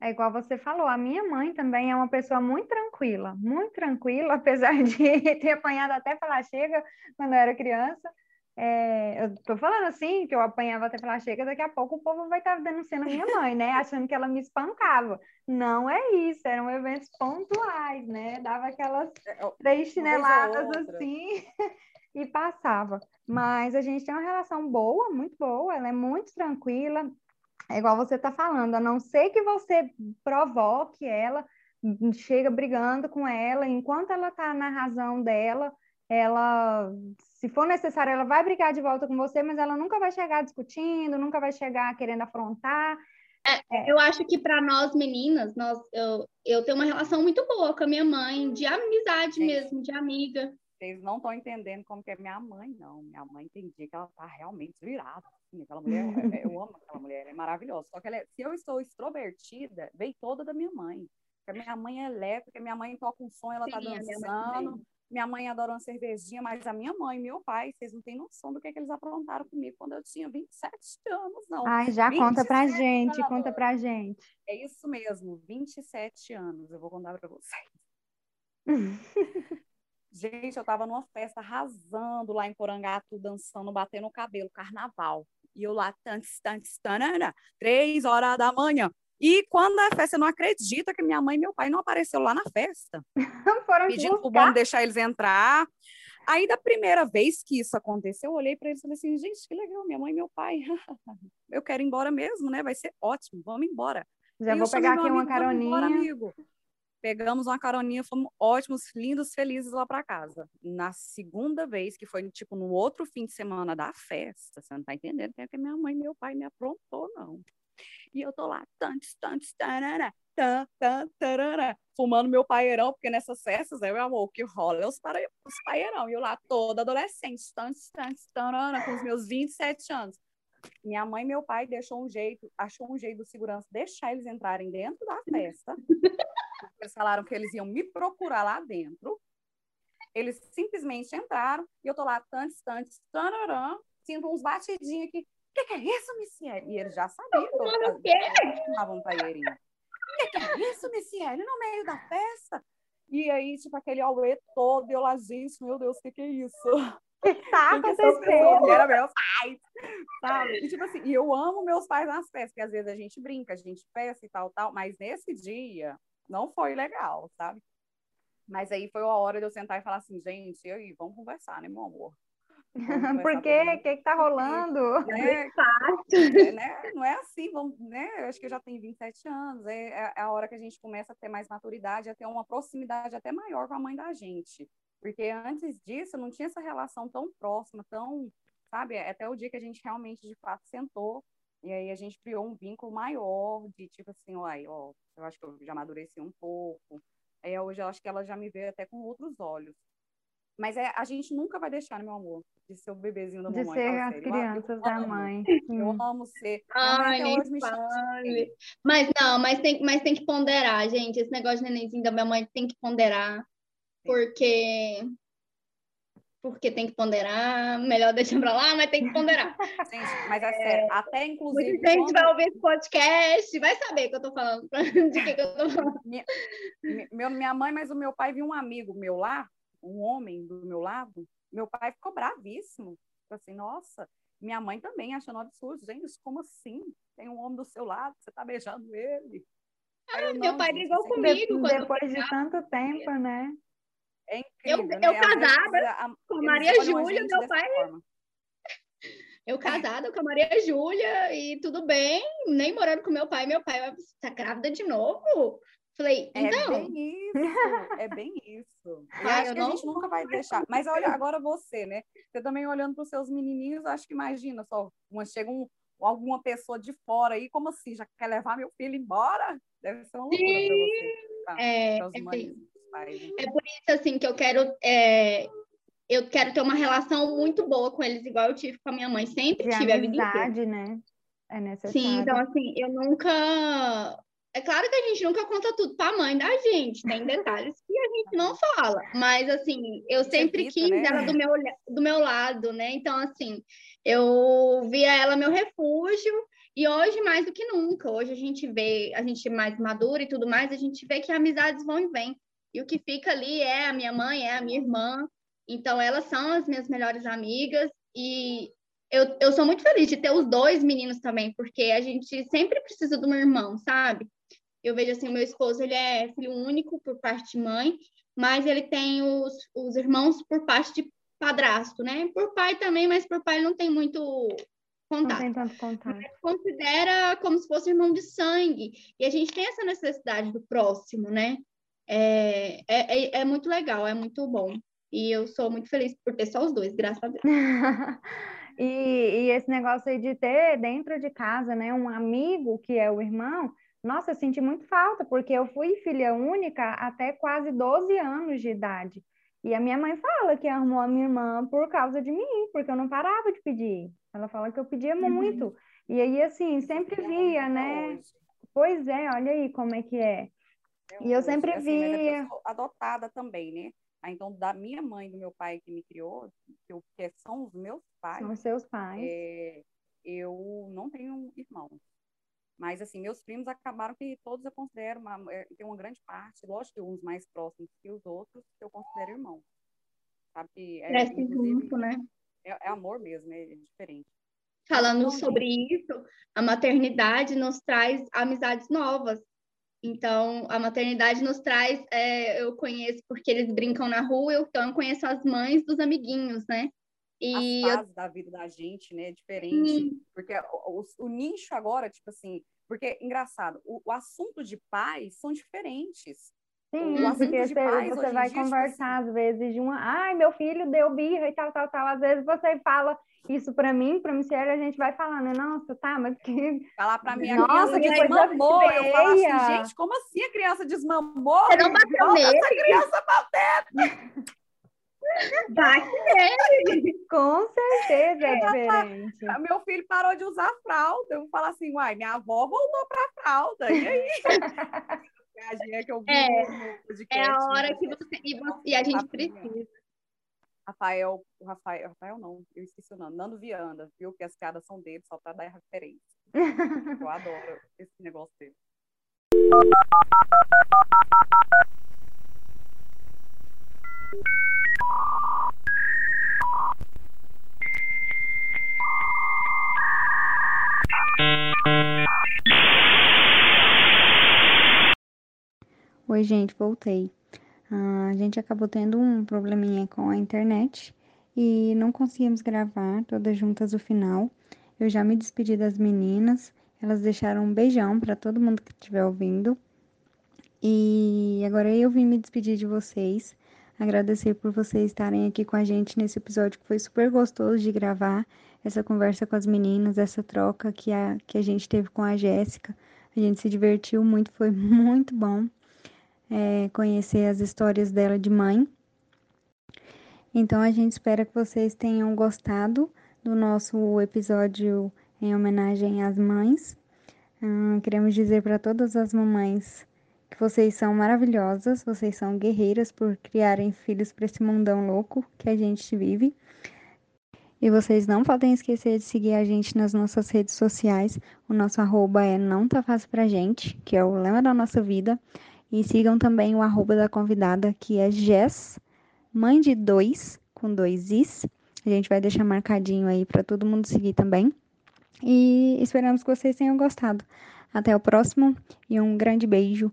É igual você falou, a minha mãe também é uma pessoa muito tranquila, muito tranquila, (laughs) apesar de ter apanhado até falar chega quando eu era criança. É, eu tô falando assim, que eu apanhava até falar chega, daqui a pouco o povo vai estar denunciando a minha mãe, né? Achando que ela me espancava. Não é isso, eram eventos pontuais, né? Dava aquelas é, três chineladas assim (laughs) e passava. Mas a gente tem uma relação boa, muito boa, ela é muito tranquila. É igual você está falando, a não ser que você provoque ela, chega brigando com ela, enquanto ela está na razão dela, ela, se for necessário, ela vai brigar de volta com você, mas ela nunca vai chegar discutindo, nunca vai chegar querendo afrontar. Eu acho que para nós meninas, nós, eu, eu tenho uma relação muito boa com a minha mãe, de amizade Gente. mesmo, de amiga. Vocês não estão entendendo como que é minha mãe, não. Minha mãe tem dia que ela tá realmente virada. assim, aquela mulher, é- eu amo aquela mulher, ela é maravilhosa. Só que ela é- se eu estou extrovertida, veio toda da minha mãe. Porque a minha mãe é elétrica, minha mãe toca um som, ela tá Sim, mãe dançando. Minha mãe adora uma cervejinha, mas a minha mãe e meu pai, vocês não têm noção do que, é que eles aprontaram comigo quando eu tinha 27 anos, não. Ai, já conta pra 27 gente, anos. conta pra gente. É isso mesmo, 27 anos, eu vou contar pra vocês. (laughs) Gente, eu tava numa festa arrasando lá em Porangatu, dançando, batendo o cabelo, carnaval. E eu lá, tantos, tantos, tanana, três horas da manhã. E quando a festa, você não acredita que minha mãe e meu pai não apareceu lá na festa, (laughs) Foram pedindo pro bom deixar eles entrar. Aí, da primeira vez que isso aconteceu, eu olhei para eles e falei assim, gente, que legal, minha mãe e meu pai. (laughs) eu quero ir embora mesmo, né? Vai ser ótimo, vamos embora. Já E vou pegar aqui uma amigo, "Vamos embora, caroninha. amigo. pegamos uma caroninha, fomos ótimos, lindos, felizes lá para casa. Na segunda vez, que foi tipo no outro fim de semana da festa, você não tá entendendo que, é que minha mãe e meu pai me aprontou, não. E eu tô lá, tantos, tantos, tarará, tan, tan, tarará, fumando meu paeirão, porque nessas festas, né, meu amor, o que rola é os, para, os paeirão. E eu lá, toda adolescente, tantos, tantos, tarará, com os meus 27 anos. Minha mãe e meu pai deixou um jeito, achou um jeito do segurança deixar eles entrarem dentro da festa. (laughs) Eles falaram que eles iam me procurar lá dentro. Eles simplesmente entraram e eu tô lá, tantos, tantos, tararã, sinto uns batidinhos aqui. O que, que, é isso, Missiele? E eles já sabiam que eu estava um paeirinho. O que, que, é isso, Missiele? No meio da festa? E aí, tipo, aquele auê todo, eu lá, gente, meu Deus, o que, que é isso? que tá acontecendo? Era meus pais, sabe? E, tipo assim, e eu amo meus pais nas festas, porque às vezes a gente brinca, a gente festa e tal, tal, mas nesse dia não foi legal, sabe? Mas aí foi a hora de eu sentar e falar assim, gente, e aí, vamos conversar, né, meu amor? (laughs) Por quê? O que que tá rolando? Né? É, né? Não é assim, vamos, né? Eu acho que eu já tenho 27 anos, é, é a hora que a gente começa a ter mais maturidade, a ter uma proximidade até maior com a mãe da gente. Porque antes disso, não tinha essa relação tão próxima, tão, sabe? Até o dia que a gente realmente, de fato, sentou. E aí a gente criou um vínculo maior, de tipo assim, uai, ó, eu acho que eu já amadureci um pouco. Aí hoje eu acho que ela já me vê até com outros olhos. Mas é, a gente nunca vai deixar, meu amor, de ser o bebezinho da de mamãe. De ser as crianças da mãe. Eu amo ser. Ai, nem fale. Mas não, mas tem, mas tem que ponderar, gente. Esse negócio de nenenzinho da minha mãe tem que ponderar porque porque tem que ponderar, melhor deixar pra lá, mas tem que ponderar. (laughs) Gente, mas é, é sério, até inclusive. Muita gente quando... vai ouvir esse podcast, vai saber que eu tô falando, (laughs) de que, que eu tô falando. Minha, meu, minha mãe, mas o meu pai viu um amigo meu lá, um homem do meu lado, meu pai ficou bravíssimo. Ficou assim, nossa, minha mãe também achando absurdo. Gente, como assim? Tem um homem do seu lado, você tá beijando ele. Ah, eu, meu pai brigou comigo. Depois de tanto tempo, né? É incrível. Eu, né? eu casada a, com a Maria Júlia, meu pai. Forma. (laughs) Eu casada com a Maria Júlia e tudo bem, nem morando com meu pai. Meu pai tá grávida de novo? Falei, é então. É bem isso, é bem isso. Acho que a gente nunca vai deixar. Mas olha, agora você, né? Você também olhando para os seus menininhos, acho que imagina só, uma, chega um, alguma pessoa de fora aí, como assim? Já quer levar meu filho embora? Deve ser uma loucura para você. Tá? É, é, mães pais. Né? É por isso, assim, que eu quero... É, eu quero ter uma relação muito boa com eles, igual eu tive com a minha mãe. Sempre De tive amizade, a vida inteira. né? É necessário. Sim, então, assim, eu nunca... É claro que a gente nunca conta tudo para a mãe da gente, tem detalhes que a gente não fala, mas assim, eu sempre quis né? ela do meu, do meu lado, né? Então, assim, eu via ela meu refúgio, e hoje, mais do que nunca, hoje a gente vê, a gente é mais madura e tudo mais, a gente vê que amizades vão e vêm. E o que fica ali é a minha mãe, é a minha irmã. Então, elas são as minhas melhores amigas. E eu, eu sou muito feliz de ter os dois meninos também, porque a gente sempre precisa de um irmão, sabe? Eu vejo assim, o meu esposo, ele é filho único por parte de mãe, mas ele tem os, os irmãos por parte de padrasto, né? Por pai também, mas por pai não tem muito contato. Não tem tanto contato. Mas considera como se fosse irmão de sangue. E a gente tem essa necessidade do próximo, né? É, é, é, é muito legal, é muito bom. E eu sou muito feliz por ter só os dois, graças a Deus. (laughs) e, e, esse negócio aí de ter dentro de casa, né, um amigo que é o irmão, nossa, eu senti muito falta, porque eu fui filha única até quase 12 anos de idade. E a minha mãe fala que arrumou a minha irmã por causa de mim, porque eu não parava de pedir. Ela fala que eu pedia uhum. muito. E aí, assim, sempre via, né? Pois é, olha aí como é que é. E eu sempre assim, via. eu adotada também, né? Ah, então, da minha mãe do meu pai que me criou, que, eu, que são os meus pais. São os seus pais. É, eu não tenho irmãos. Mas, assim, meus primos acabaram que todos eu considero, uma, é, tem uma grande parte, lógico que uns mais próximos que os outros, que eu considero irmãos. Sabe? É, Cresce junto, né? É, é, amor mesmo, é, diferente. Falando então, sobre isso, a maternidade nos traz amizades novas. Então, a maternidade nos traz, é, eu conheço porque eles brincam na rua, então eu conheço as mães dos amiguinhos, né? E as fases eu... da vida da gente, né? É diferente. Hum. Porque o, o, o, nicho agora, tipo assim, porque engraçado, o, o assunto de pais são diferentes. Sim, porque você, pais você vai dia, tipo conversar assim, às vezes de uma, ai, meu filho deu birra e tal, tal, tal. Às vezes você fala isso pra mim, pra Michelle, a gente vai falando, nossa, tá, mas que. falar pra minha Nossa, que desmamou, eu falo assim, gente, como assim a criança desmamou? Você não bateu nele? essa criança batendo. (laughs) Bate nele. Com certeza é diferente. Meu filho parou de usar fralda. Eu falo assim, uai, minha avó voltou pra fralda. E aí? (laughs) Viagem que eu vi É, podcast, É a hora né? que você. E, você- e a gente precisa. Rafael, Rafael, Rafael não, eu esqueci o nome, Nando Viana, viu que as piadas são dele só para dar referência. (laughs) Eu adoro esse negócio dele. Oi, gente, voltei. Ah, a gente acabou tendo um probleminha com a internet e não conseguimos gravar todas juntas o final. Eu já me despedi das meninas, elas deixaram um beijão para todo mundo que estiver ouvindo. E agora eu vim me despedir de vocês, agradecer por vocês estarem aqui com a gente nesse episódio que foi super gostoso de gravar, essa conversa com as meninas, essa troca que a, que a gente teve com a Jéssica. A gente se divertiu muito, foi (laughs) muito bom é, conhecer as histórias dela de mãe. Então a gente espera que vocês tenham gostado do nosso episódio em homenagem às mães. Hum, queremos dizer para todas as mamães que vocês são maravilhosas, vocês são guerreiras por criarem filhos para esse mundão louco que a gente vive. E vocês não podem esquecer de seguir a gente nas nossas redes sociais. O nosso arroba é não tá fácil pra gente, que é o lema da nossa vida. E sigam também o arroba da convidada, que é Jess, mãe de dois, com dois is. A gente vai deixar marcadinho aí para todo mundo seguir também. E esperamos que vocês tenham gostado. Até o próximo e um grande beijo.